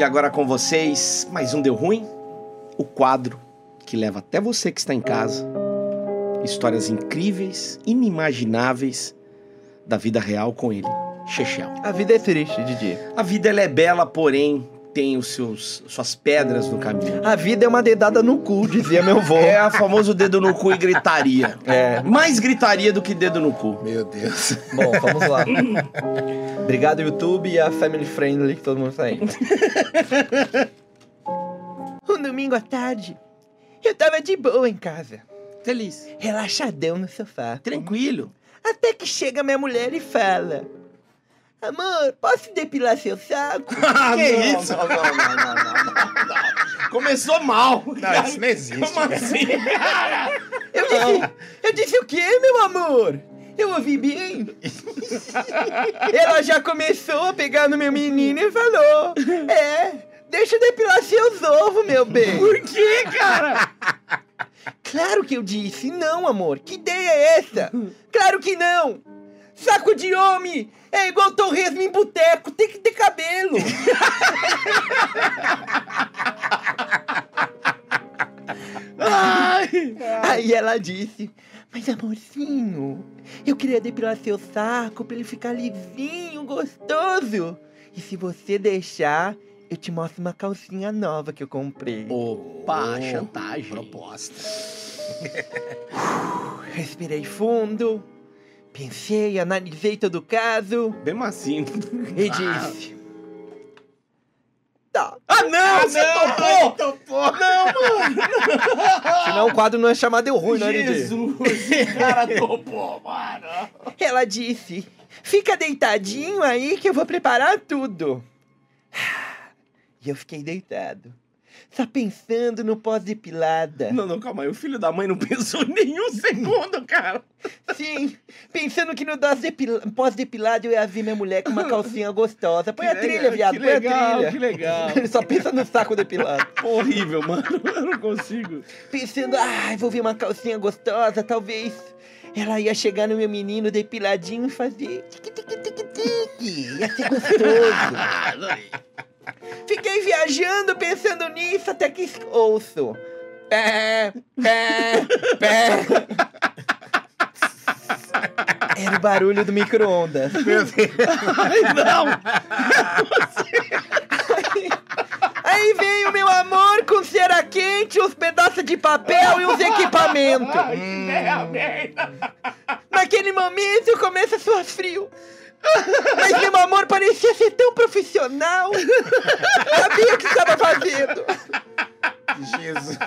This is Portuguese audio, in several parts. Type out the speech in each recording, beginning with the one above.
E agora com vocês, mais um Deu Ruim? O quadro que leva até você que está em casa histórias incríveis, inimagináveis da vida real com ele, Chechel. A vida é triste, Didi. A vida ela é bela, porém tem os seus suas pedras no caminho. A vida é uma dedada no cu, dizia meu avô. É a famoso dedo no cu e gritaria. É. Mais gritaria do que dedo no cu. Meu Deus. Bom, vamos lá. Obrigado, YouTube, e a Family Friendly que todo mundo tá aí. um domingo à tarde, eu tava de boa em casa, Feliz. relaxadão no sofá. Tranquilo. Até que chega minha mulher e fala: Amor, posso depilar seu saco? que isso? Não, não, não, não, não, não. Começou mal. Não, isso não existe. Como cara. assim? Eu disse, eu disse o quê, meu amor? Eu ouvi bem. Ela já começou a pegar no meu menino e falou: É, deixa eu depilar seus ovos, meu bem. Por que, cara? Claro que eu disse, não, amor. Que ideia é essa? Claro que não. Saco de homem é igual torresmo em boteco, tem que ter cabelo. Ai. Aí ela disse: Mas amorzinho, eu queria depilar seu saco pra ele ficar lisinho, gostoso. E se você deixar, eu te mostro uma calcinha nova que eu comprei. Opa, Oh, chantagem. Proposta. Respirei fundo, pensei, analisei todo o caso Bem macio. e disse: Tá. Ah, não! Você topou! Topou. Senão o quadro não é chamado Deu Ruim, né? Jesus! Esse cara topou, mano. Ela disse: Fica deitadinho aí que eu vou preparar tudo. E eu fiquei deitado, só pensando no pós-depilada. Não, não, calma aí. O filho da mãe não pensou nenhum segundo, cara. Sim, pensando que no pós-depila- pós-depilado eu ia ver minha mulher com uma calcinha gostosa. Põe a Que trilha, legal, viado, que põe legal, a trilha. que legal. Ele só pensa no saco depilado. Horrível, mano. Eu não consigo. Pensando, ai, vou ver uma calcinha gostosa, talvez ela ia chegar no meu menino depiladinho e fazer tique-tique-tique-tique. Ia ser gostoso. Fiquei viajando pensando nisso até que ouço. Pé, pé, pé. Era o barulho do micro-ondas. Meu Deus. Ai, não! Aí veio meu amor com cera quente, uns pedaços de papel e uns equipamentos. Ai, ideia merda! Naquele momento começa a suar frio. Parecia ser tão profissional. Sabia o que estava fazendo. Jesus.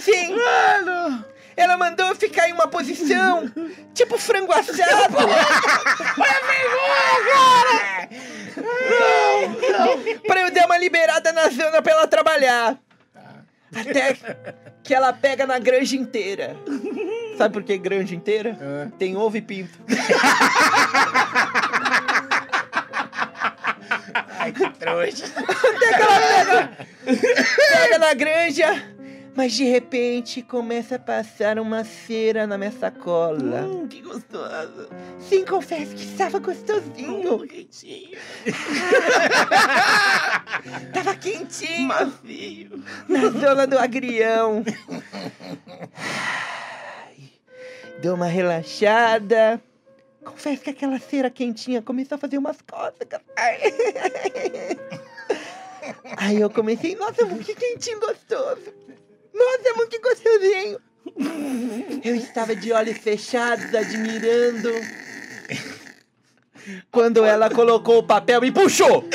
Sim. Mano! Ela mandou eu ficar em uma posição tipo frango assado. Pra eu dar uma liberada na zona pra ela trabalhar. Até que ela pega na granja inteira. Sabe por que granja inteira? Tem ovo e pinto. Ai, que trouxa. Até que ela pega, pega na granja, mas de repente começa a passar uma cera na minha sacola. Hum, que gostoso. Sim, confesso que estava gostosinho. Hum, quentinho. Tava quentinho Macio. na zona do agrião. Deu uma relaxada. Confesso que aquela cera quentinha começou a fazer umas cócegas. Ai. Aí eu comecei, nossa, que quentinho gostoso. Nossa, que gostosinho. Eu estava de olhos fechados, admirando. Quando ela colocou o papel e puxou.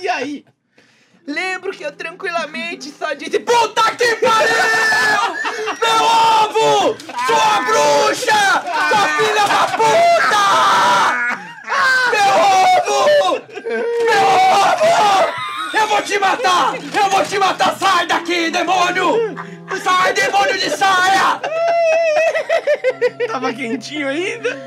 E aí? Lembro que eu tranquilamente só disse Puta que pariu! Meu ovo! Sua bruxa! Sua filha da puta! Meu ovo! Meu ovo! Eu vou te matar! Eu vou te matar! Sai daqui, demônio! Sai, demônio de saia! Tava quentinho ainda?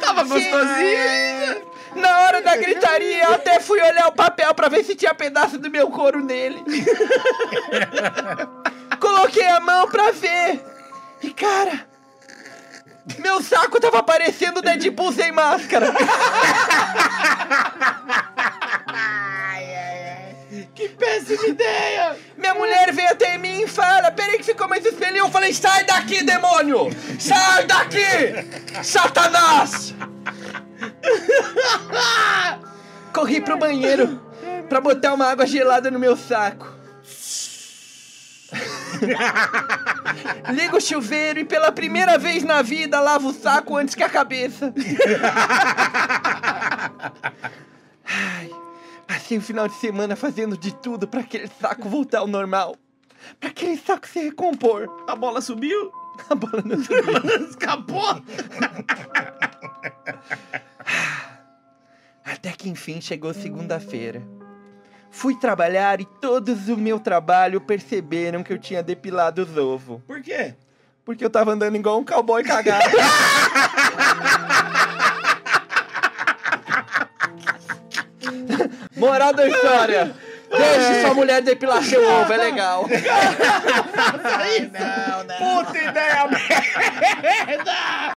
Tava gostosinho? Na hora da gritaria, eu até fui olhar o papel pra ver se tinha pedaço do meu couro nele. Coloquei a mão pra ver. E cara, Meu saco tava parecendo Deadpool sem máscara. Que péssima ideia! Minha mulher veio até mim e fala: Peraí que ficou mais espelhinho. Eu falei: Sai daqui, demônio! Sai daqui! Satanás! Corri pro banheiro pra botar uma água gelada no meu saco. Ligo o chuveiro e pela primeira vez na vida lavo o saco antes que a cabeça. Ai, passei o final de semana fazendo de tudo pra aquele saco voltar ao normal. Pra aquele saco se recompor. A bola subiu? A bola não subiu. Escapou? que enfim chegou segunda-feira. Fui trabalhar e todos do meu trabalho perceberam que eu tinha depilado os ovos. Por quê? Porque eu tava andando igual um cowboy cagado. Moral da história. Deixe sua mulher depilar seu ovo, é legal. Não, não. Puta ideia